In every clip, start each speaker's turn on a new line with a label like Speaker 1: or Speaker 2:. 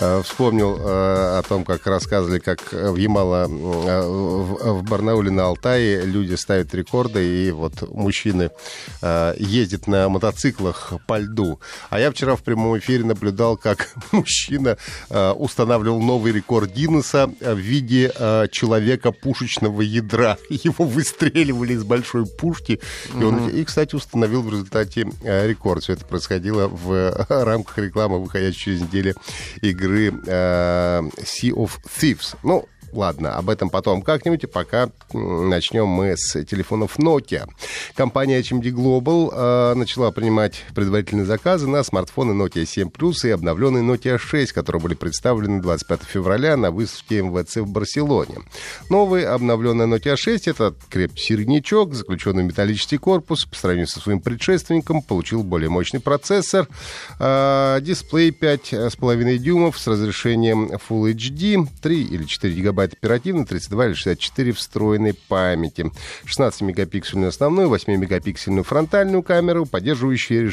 Speaker 1: Э, вспомнил э, о том, как рассказывали, как в Ямало, э, в Барнауле на Алтае люди ставят рекорды, и вот мужчины ездят на мотоциклах по льду. А я вчера в прямом эфире наблюдал, как мужчина устанавливал новый рекорд Гиннесса в виде человека пушечного ядра. Его выстреливали из большой пушки, и, он, и кстати, установил в результате рекорд. Все это происходило в рамках рекламы, выходящей через неделю игры игры э, Sea of Thieves. Ну, Ладно, об этом потом как-нибудь, и пока начнем мы с телефонов Nokia. Компания HMD Global э, начала принимать предварительные заказы на смартфоны Nokia 7 Plus и обновленные Nokia 6, которые были представлены 25 февраля на выставке МВЦ в Барселоне. Новый обновленный Nokia 6 — это крепкий середнячок, заключенный металлический корпус, по сравнению со своим предшественником, получил более мощный процессор, э, дисплей 5,5 дюймов с разрешением Full HD, 3 или 4 гигабайта гигабайт оперативной, 32 или 64 встроенной памяти. 16-мегапиксельную основную, 8-мегапиксельную фронтальную камеру, поддерживающую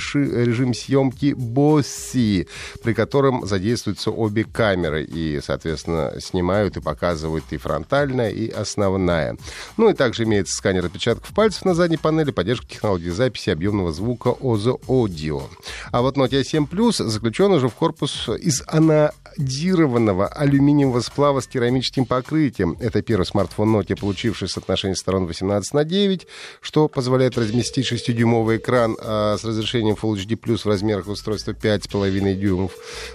Speaker 1: режим съемки BOSI, при котором задействуются обе камеры и, соответственно, снимают и показывают и фронтальная, и основная. Ну и также имеется сканер отпечатков пальцев на задней панели, поддержка технологии записи объемного звука OZO Audio. А вот Nokia 7 Plus заключен уже в корпус из анодированного алюминиевого сплава с керамическим покрытием. Это первый смартфон Nokia, получивший соотношение сторон 18 на 9, что позволяет разместить 6-дюймовый экран а, с разрешением Full HD+, в размерах устройства 5,5 дюймов.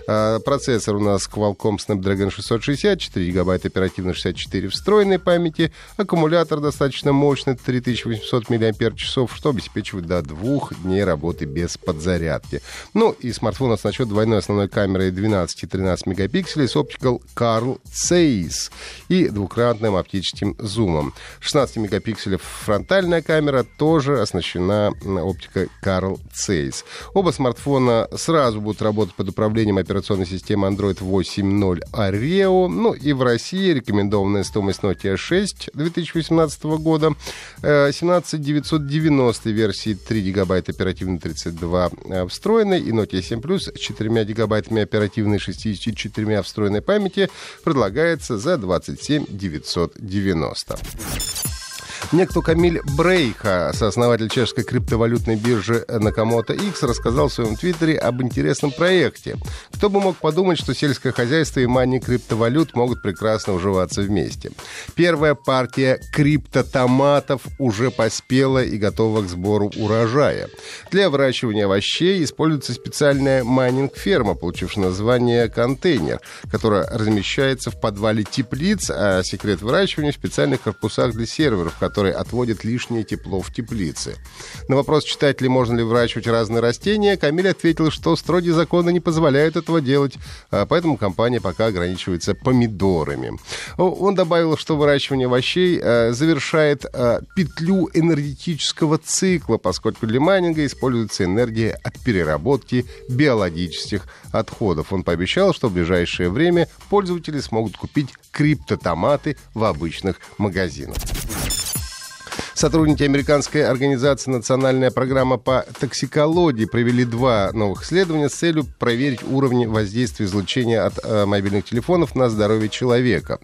Speaker 1: А, процессор у нас Qualcomm Snapdragon 660, 4 гигабайта оперативно 64 встроенной памяти, аккумулятор достаточно мощный, 3800 мАч, что обеспечивает до двух дней работы без подзарядки. Ну и смартфон оснащен двойной основной камерой 12 и 13 мегапикселей с Optical Carl Zeiss и двукратным оптическим зумом. 16 мегапикселев фронтальная камера тоже оснащена оптикой Carl Zeiss. Оба смартфона сразу будут работать под управлением операционной системы Android 8.0 Oreo. Ну и в России рекомендованная стоимость Nokia 6 2018 года 17990 э, версии 3 гигабайта оперативной 32 э, встроенной и Nokia 7 Plus с 4 гигабайтами оперативной 64 встроенной памяти предлагается за 27 990. Некто Камиль Брейха, сооснователь чешской криптовалютной биржи NakamotoX, рассказал в своем твиттере об интересном проекте. Кто бы мог подумать, что сельское хозяйство и мания криптовалют могут прекрасно уживаться вместе. Первая партия криптотоматов уже поспела и готова к сбору урожая. Для выращивания овощей используется специальная майнинг-ферма, получившая название «Контейнер», которая размещается в подвале теплиц, а секрет выращивания в специальных корпусах для серверов, который отводит лишнее тепло в теплице. На вопрос читателей, можно ли выращивать разные растения, Камиль ответил, что строгие законы не позволяют этого делать, а поэтому компания пока ограничивается помидорами. Он добавил, что выращивание овощей э, завершает э, петлю энергетического цикла, поскольку для майнинга используется энергия от переработки биологических отходов. Он пообещал, что в ближайшее время пользователи смогут купить криптотоматы в обычных магазинах. Сотрудники американской организации «Национальная программа по токсикологии» провели два новых исследования с целью проверить уровни воздействия излучения от э, мобильных телефонов на здоровье человека.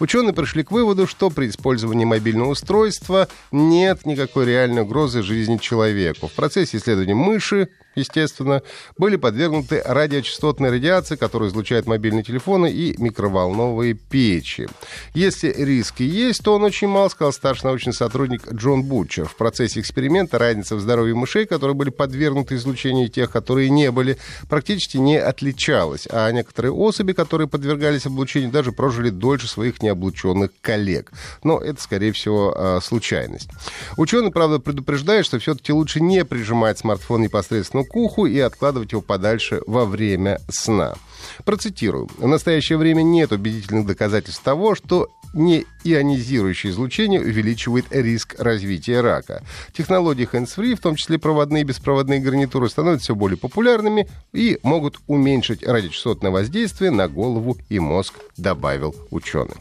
Speaker 1: Ученые пришли к выводу, что при использовании мобильного устройства нет никакой реальной угрозы жизни человеку. В процессе исследования мыши естественно, были подвергнуты радиочастотной радиации, которую излучают мобильные телефоны и микроволновые печи. Если риски есть, то он очень мал, сказал старший научный сотрудник Джон Бутчер. В процессе эксперимента разница в здоровье мышей, которые были подвергнуты излучению, и тех, которые не были, практически не отличалась. А некоторые особи, которые подвергались облучению, даже прожили дольше своих необлученных коллег. Но это, скорее всего, а, случайность. Ученые, правда, предупреждают, что все-таки лучше не прижимать смартфон непосредственно к уху и откладывать его подальше во время сна. Процитирую. В настоящее время нет убедительных доказательств того, что неионизирующее излучение увеличивает риск развития рака. Технологии hands-free, в том числе проводные и беспроводные гарнитуры, становятся все более популярными и могут уменьшить радиочастотное воздействие на голову и мозг, добавил ученый.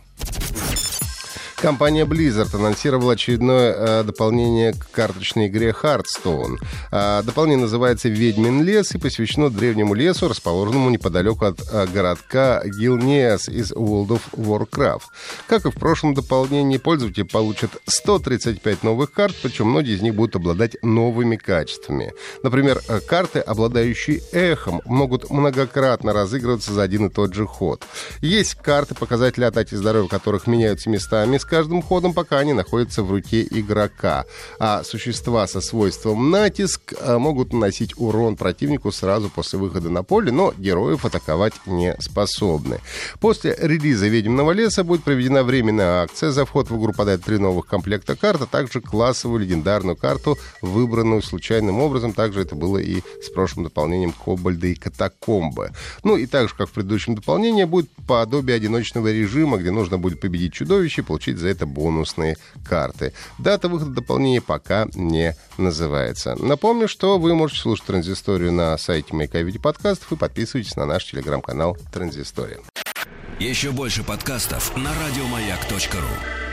Speaker 1: Компания Blizzard анонсировала очередное э, дополнение к карточной игре Hearthstone. Э, дополнение называется «Ведьмин лес» и посвящено древнему лесу, расположенному неподалеку от э, городка Гилнеас из World of Warcraft. Как и в прошлом дополнении, пользователи получат 135 новых карт, причем многие из них будут обладать новыми качествами. Например, карты, обладающие эхом, могут многократно разыгрываться за один и тот же ход. Есть карты, показатели атаки здоровья которых меняются местами с каждым ходом, пока они находятся в руке игрока. А существа со свойством натиск а, могут наносить урон противнику сразу после выхода на поле, но героев атаковать не способны. После релиза «Ведьминого леса» будет проведена временная акция. За вход в игру подают три новых комплекта карт, а также классовую легендарную карту, выбранную случайным образом. Также это было и с прошлым дополнением «Кобальда» и «Катакомбы». Ну и так же, как в предыдущем дополнении, будет подобие одиночного режима, где нужно будет победить чудовище получить за это бонусные карты. Дата выхода дополнения пока не называется. Напомню, что вы можете слушать «Транзисторию» на сайте Маяка подкастов и подписывайтесь на наш телеграм-канал «Транзистория».
Speaker 2: Еще больше подкастов на радиомаяк.ру